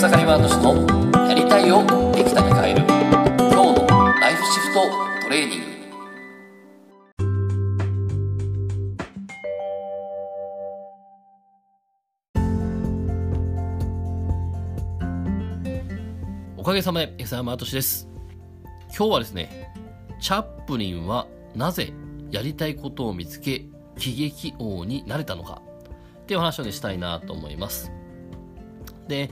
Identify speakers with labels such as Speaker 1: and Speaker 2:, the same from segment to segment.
Speaker 1: 草刈ワード氏のやりたいをできたに変える今日のライフシフトトレーニング
Speaker 2: おかげさまで、エ山敏です。今日はですね、チャップリンはなぜやりたいことを見つけ、喜劇王になれたのかっていう話をね、したいなと思います。で、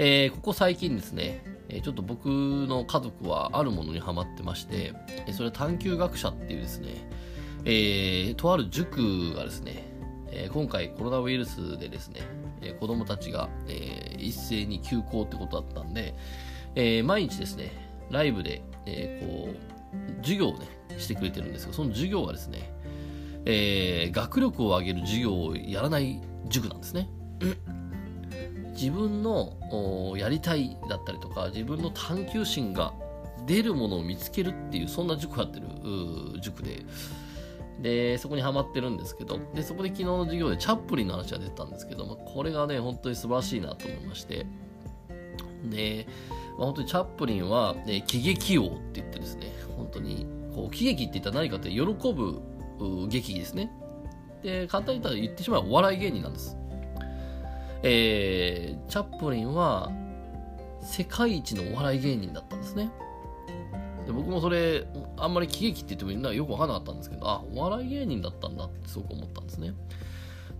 Speaker 2: えー、ここ最近ですね、ちょっと僕の家族はあるものにハマってまして、それは探究学者っていうですね、えー、とある塾がですね、え今回コロナウイルスでですね、え子供たちが、え、一斉に休校ってことだったんで、えー、毎日ですね、ライブで、え、こう、授業をね、してくれてるんですけど、その授業はですね、えー、学力を上げる授業をやらない塾なんですね。自分のやりたいだったりとか、自分の探求心が出るものを見つけるっていう、そんな塾やってる塾で、で、そこにハマってるんですけど、で、そこで昨日の授業でチャップリンの話が出てたんですけど、まあ、これがね、本当に素晴らしいなと思いまして、で、まあ、本当にチャップリンは、ね、喜劇王って言ってですね、本当に、こう、喜劇って言ったら何かって喜ぶ劇ですね。で、簡単に言ったら言ってしまえばお笑い芸人なんです。えー、チャップリンは世界一のお笑い芸人だったんですね。で僕もそれ、あんまり喜劇って言ってもみんなよくわからなかったんですけど、あ、お笑い芸人だったんだってすごく思ったんですね。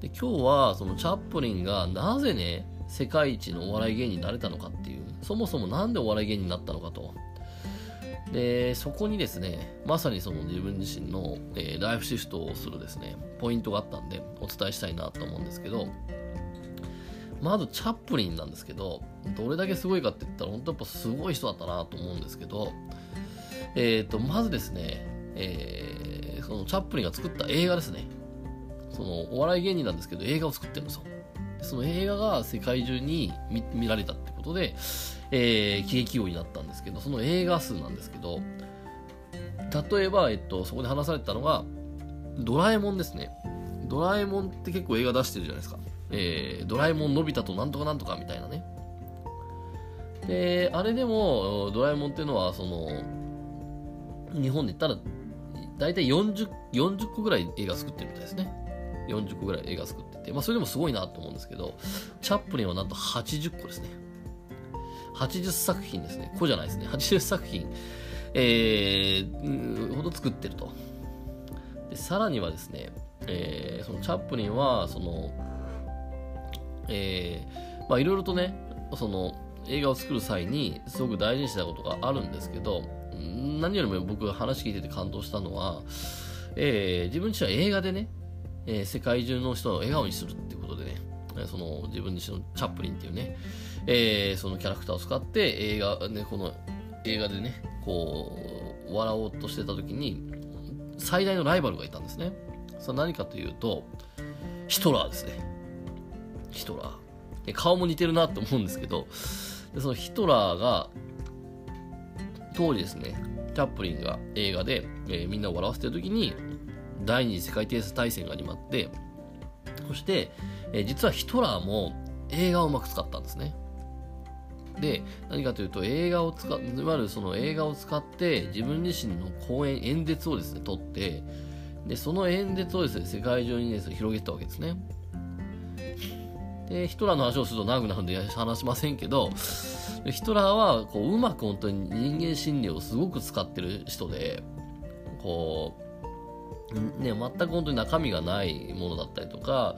Speaker 2: で、今日はそのチャップリンがなぜね、世界一のお笑い芸人になれたのかっていう、そもそもなんでお笑い芸人になったのかと。で、そこにですね、まさにその自分自身の、えー、ライフシフトをするですね、ポイントがあったんで、お伝えしたいなと思うんですけど、まずチャップリンなんですけど、どれだけすごいかって言ったら、本当やっぱすごい人だったなと思うんですけど、えっ、ー、と、まずですね、えー、そのチャップリンが作った映画ですね。そのお笑い芸人なんですけど、映画を作ってるんですよ。その映画が世界中に見られたってことで、えー、喜劇王になったんですけど、その映画数なんですけど、例えば、えっと、そこで話されたのが、ドラえもんですね。ドラえもんって結構映画出してるじゃないですか。えー、ドラえもんのび太となんとかなんとかみたいなね。で、あれでも、ドラえもんっていうのは、その、日本で言ったら、大体40、40個ぐらい映画作ってるみたいですね。40個ぐらい映画作ってて、まあそれでもすごいなと思うんですけど、チャップリンはなんと80個ですね。80作品ですね。個じゃないですね。80作品、えー、ほど作ってると。で、さらにはですね、えー、そのチャップリンは、その、えー、まあいろいろとね、その映画を作る際にすごく大事にしたことがあるんですけど、何よりも僕が話聞いてて感動したのは、えー、自分自身は映画でね、えー、世界中の人を笑顔にするってことでね、その自分自身のチャップリンっていうね、えー、そのキャラクターを使って映画、ね、この映画でね、こう、笑おうとしてた時に、最大のライバルがいたんですね。それ何かというと、ヒトラーですね。ヒトラー。顔も似てるなと思うんですけど、でそのヒトラーが、当時ですね、チャップリンが映画で、えー、みんなを笑わせてる時に、第二次世界大戦が始まって、そして、えー、実はヒトラーも映画をうまく使ったんですね。で、何かというと、映画を使っ、いわゆるその映画を使って、自分自身の講演、演説をですね、撮って、で、その演説をですね、世界中にですね、広げたわけですね。で、ヒトラーの話をすると長くなるんで話しませんけど、ヒトラーはこううまく本当に人間心理をすごく使ってる人で、こう、ね、全く本当に中身がないものだったりとか、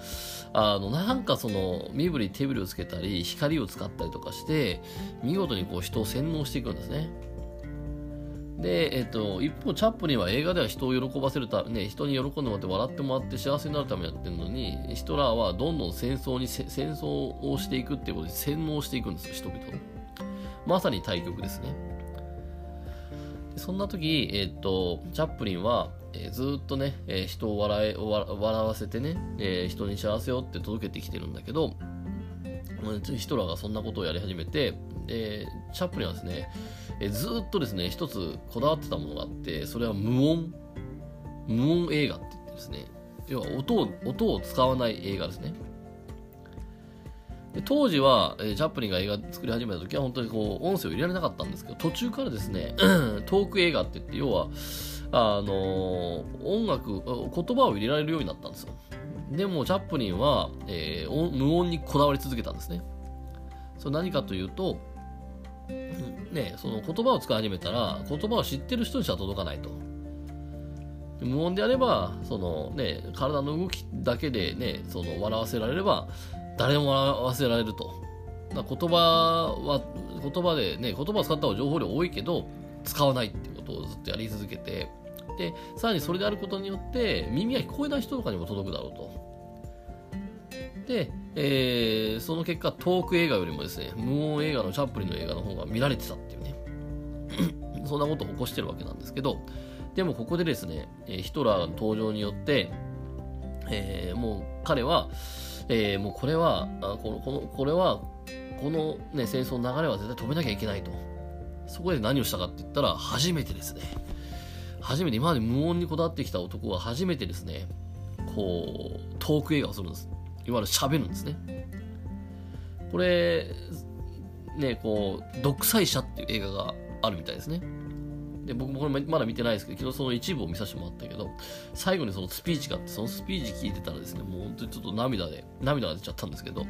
Speaker 2: あの、なんかその、身振り手振りをつけたり、光を使ったりとかして、見事にこう人を洗脳していくんですね。で、えっと、一方、チャップリンは映画では人を喜ばせるため、ね、人に喜んでもらって笑ってもらって幸せになるためやってるのに、ヒトラーはどんどん戦争に、戦争をしていくっていうことで洗脳していくんですよ、人々を。まさに対極ですね。そんな時、えっと、チャップリンは、えー、ずっとね、えー、人を笑え笑わせてね、えー、人に幸せをって届けてきてるんだけど、ヒトラーがそんなことをやり始めて、で、チャップリンはですね、えずっとですね、一つこだわってたものがあって、それは無音、無音映画って言ってですね、要は音を、音を使わない映画ですね。で当時は、えー、チャップリンが映画作り始めた時は本当にこう音声を入れられなかったんですけど途中からですね トーク映画って言って要はあのー、音楽言葉を入れられるようになったんですよ。でもチャップリンは、えー、無音にこだわり続けたんですね。それ何かというとね、その言葉を使い始めたら言葉を知ってる人にしか届かないと。無音であればその、ね、体の動きだけで、ね、その笑わせられれば誰も笑わせられると。言葉は、言葉でね、言葉を使った方が情報量多いけど、使わないっていうことをずっとやり続けて、で、さらにそれであることによって、耳が聞こえない人とかにも届くだろうと。で、えー、その結果、トーク映画よりもですね、無音映画のチャップリンの映画の方が見られてたっていうね、そんなことを起こしてるわけなんですけど、でもここでですね、ヒトラーの登場によって、えー、もう彼は、えー、もうこれは、このこのこれは、この、ね、戦争の流れは絶対止めなきゃいけないと。そこで何をしたかって言ったら、初めてですね。初めて、今まで無音にこだわってきた男は初めてですね、こう、トーク映画をするんです。いわゆる喋るんですね。これ、ね、こう、独裁者っていう映画があるみたいですね。で僕もこれまだ見てないですけど昨日その一部を見させてもらったけど最後にそのスピーチがあってそのスピーチ聞いてたらですねもう本当にちょっと涙で涙が出ちゃったんですけど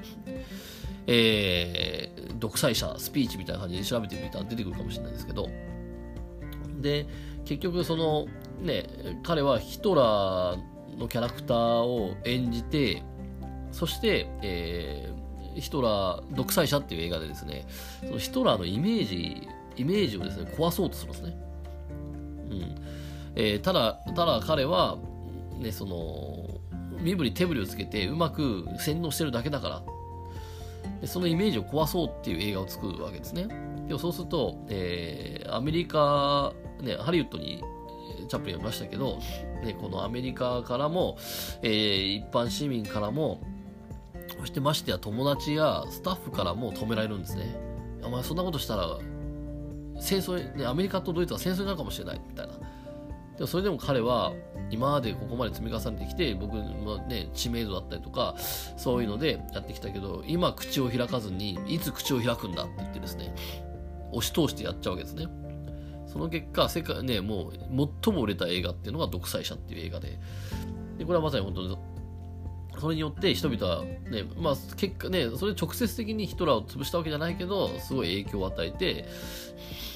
Speaker 2: えー、独裁者スピーチみたいな感じで調べてみたら出てくるかもしれないですけどで結局そのね彼はヒトラーのキャラクターを演じてそして、えー、ヒトラー独裁者っていう映画でですねそのヒトラーのイメージイメージをですね壊そうとするんですね。うん。えー、ただ、ただ彼は、ね、その、身振り手振りをつけてうまく洗脳してるだけだから。でそのイメージを壊そうっていう映画を作るわけですね。でもそうすると、えー、アメリカ、ね、ハリウッドにチャップリンはいましたけど、ね、このアメリカからも、えー、一般市民からもそしてましてや友達やスタッフからも止められるんですね。お前そんなことしたら戦争、ね、アメリカとドイツは戦争になるかもしれないみたいな。でもそれでも彼は今までここまで積み重ねてきて僕の、ね、知名度だったりとかそういうのでやってきたけど今口を開かずにいつ口を開くんだって言ってですね押し通してやっちゃうわけですね。その結果世界ねもう最も売れた映画っていうのが独裁者っていう映画ででこれはまさに本当にそれによって人々はね、まあ結果ね、それ直接的にヒトラーを潰したわけじゃないけど、すごい影響を与えて、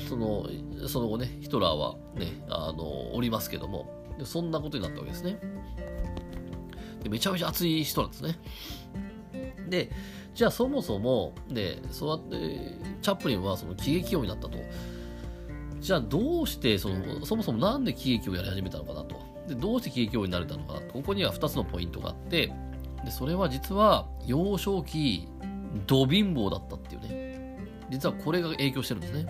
Speaker 2: その、その後ね、ヒトラーはね、あの、おりますけども、そんなことになったわけですね。でめちゃめちゃ熱い人なんですね。で、じゃあそもそも、ね、そうやって、チャップリンはその喜劇王になったと。じゃあどうしてその、そもそもなんで喜劇をやり始めたのかなと。で、どうして喜劇王になれたのかなと。ここには2つのポイントがあって、でそれは実は幼少期ド貧乏だったっていうね。実はこれが影響してるんですね。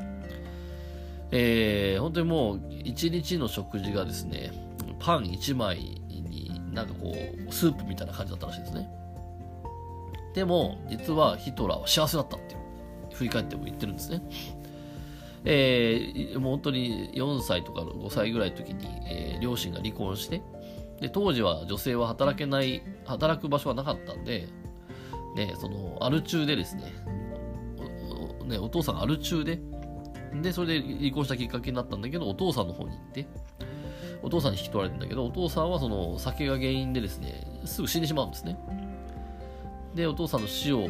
Speaker 2: えー、本当にもう一日の食事がですねパン1枚になんかこうスープみたいな感じだったらしいですね。でも実はヒトラーは幸せだったっていう。振り返っても言ってるんですねえー、もう本当に4歳とか5歳ぐらいの時に、えー、両親が離婚してで当時は女性は働けない働く場所はなかったんで、ね、そのアル中でですねおねお父さんアル中ででそれで離婚したきっかけになったんだけどお父さんの方に行ってお父さんに引き取られてんだけどお父さんはその酒が原因でですねすぐ死んでしまうんですね。でお父さんの死を、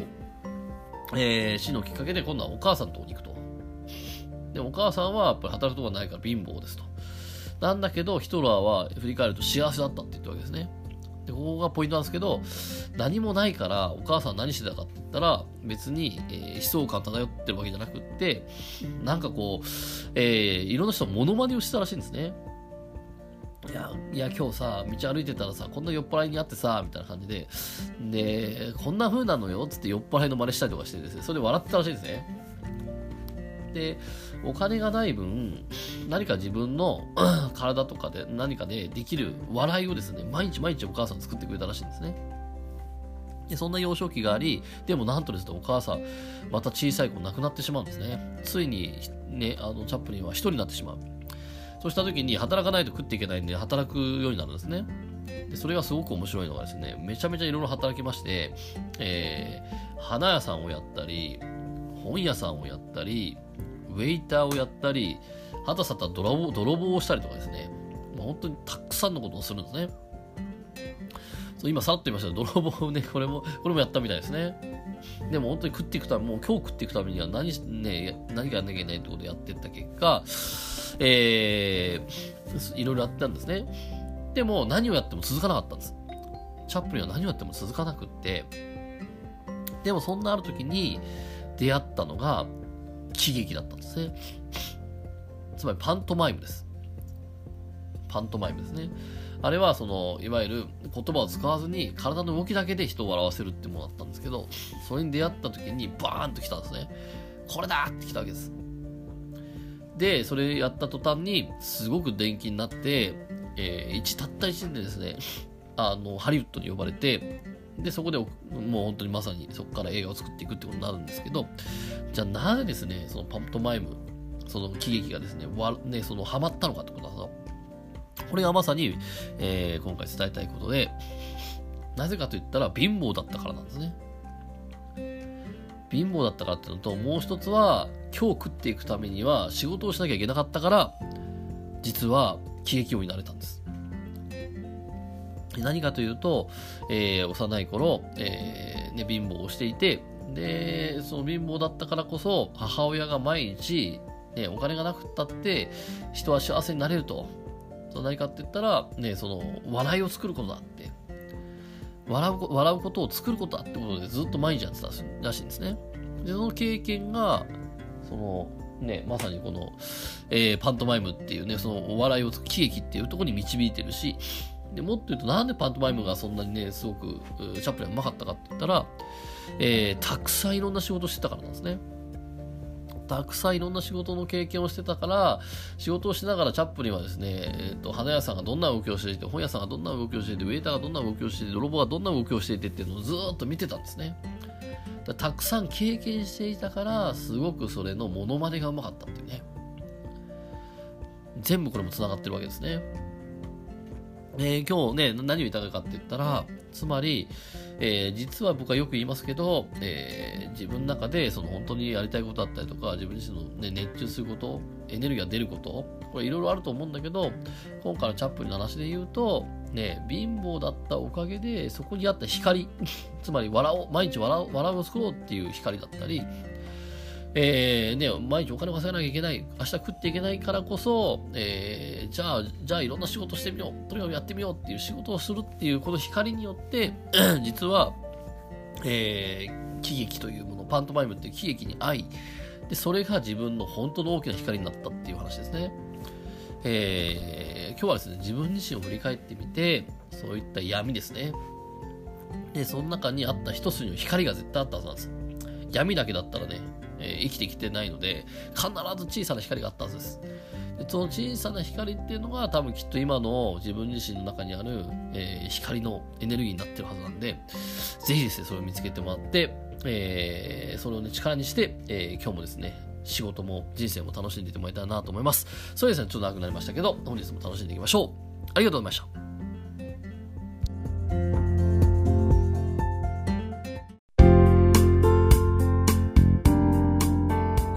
Speaker 2: えー、死のきっかけで今度はお母さんのとこに行くと。でお母さんはやっぱり働くとこがないから貧乏ですとなんだけど、ヒトラーは振り返ると幸せだったって言ったわけですね。で、ここがポイントなんですけど、何もないからお母さん何してたかって言ったら、別に、えー、悲壮感漂ってるわけじゃなくって、なんかこう、えー、いろんな人モノマネをしてたらしいんですね。いや、いや、今日さ、道歩いてたらさ、こんな酔っ払いに会ってさ、みたいな感じで、で、こんな風なのよ、つって酔っ払いの真似したりとかしてですね、それで笑ってたらしいんですね。で、お金がない分、何か自分の体とかで何かでできる笑いをですね、毎日毎日お母さん作ってくれたらしいんですね。でそんな幼少期があり、でもなんとですね、お母さん、また小さい子亡くなってしまうんですね。ついに、ね、あの、チャップリンは一人になってしまう。そうした時に働かないと食っていけないんで、働くようになるんですね。でそれがすごく面白いのがですね、めちゃめちゃいろいろ働きまして、えー花屋さんをやったり、本屋さんをやったり、ウェイターをやったり、はたさた泥棒泥棒をしたりとかですね、まあ、本当にたくさんのことをするんですね。そう今さらっと言いましたけど、泥棒をね、これも、これもやったみたいですね。でも本当に食っていくため、もう今日食っていくためには何、ね、何かやんなきゃいけないってことをやってった結果、えー、いろいろやったんですね。でも何をやっても続かなかったんです。チャップリンは何をやっても続かなくって、でもそんなある時に出会ったのが喜劇だったんですね。つまりパントマイムです。パントマイムですね。あれはその、いわゆる言葉を使わずに体の動きだけで人を笑わせるってものだったんですけど、それに出会った時にバーンと来たんですね。これだって来たわけです。で、それやった途端に、すごく電気になって、えー、一たった一年でですね、あの、ハリウッドに呼ばれて、で、そこでもう本当にまさにそこから映画を作っていくってことになるんですけど、じゃあなぜですね、そのパントマイム、その喜劇がですね、わねそのハマったのかってことだと。これがまさに、えー、今回伝えたいことで、なぜかと言ったら貧乏だったからなんですね。貧乏だったからっていうのと、もう一つは、今日食っていくためには仕事をしなきゃいけなかったから、実は喜劇王になれたんです。何かというと、えー、幼い頃、えー、ね、貧乏をしていて、で、その貧乏だったからこそ、母親が毎日、ね、お金がなくったって、人は幸せになれると。何かって言ったら、ね、その、笑いを作ることだって。笑う、笑うことを作ることだってことでずっと毎日やってたらしいんですね。で、その経験が、その、ね、まさにこの、えー、パントマイムっていうね、そのお笑いを喜劇っていうところに導いてるし、でもっと言うとなんでパントマイムがそんなにね、すごくチャップリンがうまかったかって言ったら、えー、たくさんいろんな仕事してたからなんですね。たくさんいろんな仕事の経験をしてたから、仕事をしながらチャップリンはですね、えっ、ー、と、花屋さんがどんな動きをしていて、本屋さんがどんな動きをしていて、ウェイターがどんな動きをしていて、泥棒がどんな動きをしていてっていうのをずっと見てたんですね。たくさん経験していたから、すごくそれのモノマネがうまかったっていうね。全部これも繋がってるわけですね。えー、今日ね、何を言いたいかって言ったら、つまり、えー、実は僕はよく言いますけど、えー、自分の中でその本当にやりたいことだったりとか、自分自身の、ね、熱中すること、エネルギーが出ること、これいろいろあると思うんだけど、今回のチャップリンの話で言うと、ね、貧乏だったおかげで、そこにあった光、つまり笑おう、毎日笑う、笑うを作ろうっていう光だったり、えー、ね、毎日お金を稼がなきゃいけない、明日食っていけないからこそ、えー、じゃあ、じゃあいろんな仕事してみよう、とにかくやってみようっていう仕事をするっていう、この光によって、実は、えー、喜劇というもの、パントマイムっていう喜劇に合い、で、それが自分の本当の大きな光になったっていう話ですね。えー、今日はですね、自分自身を振り返ってみて、そういった闇ですね。で、その中にあった一筋の光が絶対あったはずなんです。闇だけだったらね、えー、生きてきてないので、必ず小さな光があったはずです。でその小さな光っていうのが多分きっと今の自分自身の中にある、えー、光のエネルギーになってるはずなんで、ぜひですね、それを見つけてもらって、えー、それをね、力にして、え、今日もですね、仕事も人生も楽しんでいってもらいたいなと思います。そうですね、ちょっと長くなりましたけど、本日も楽しんでいきましょう。ありがとうございました。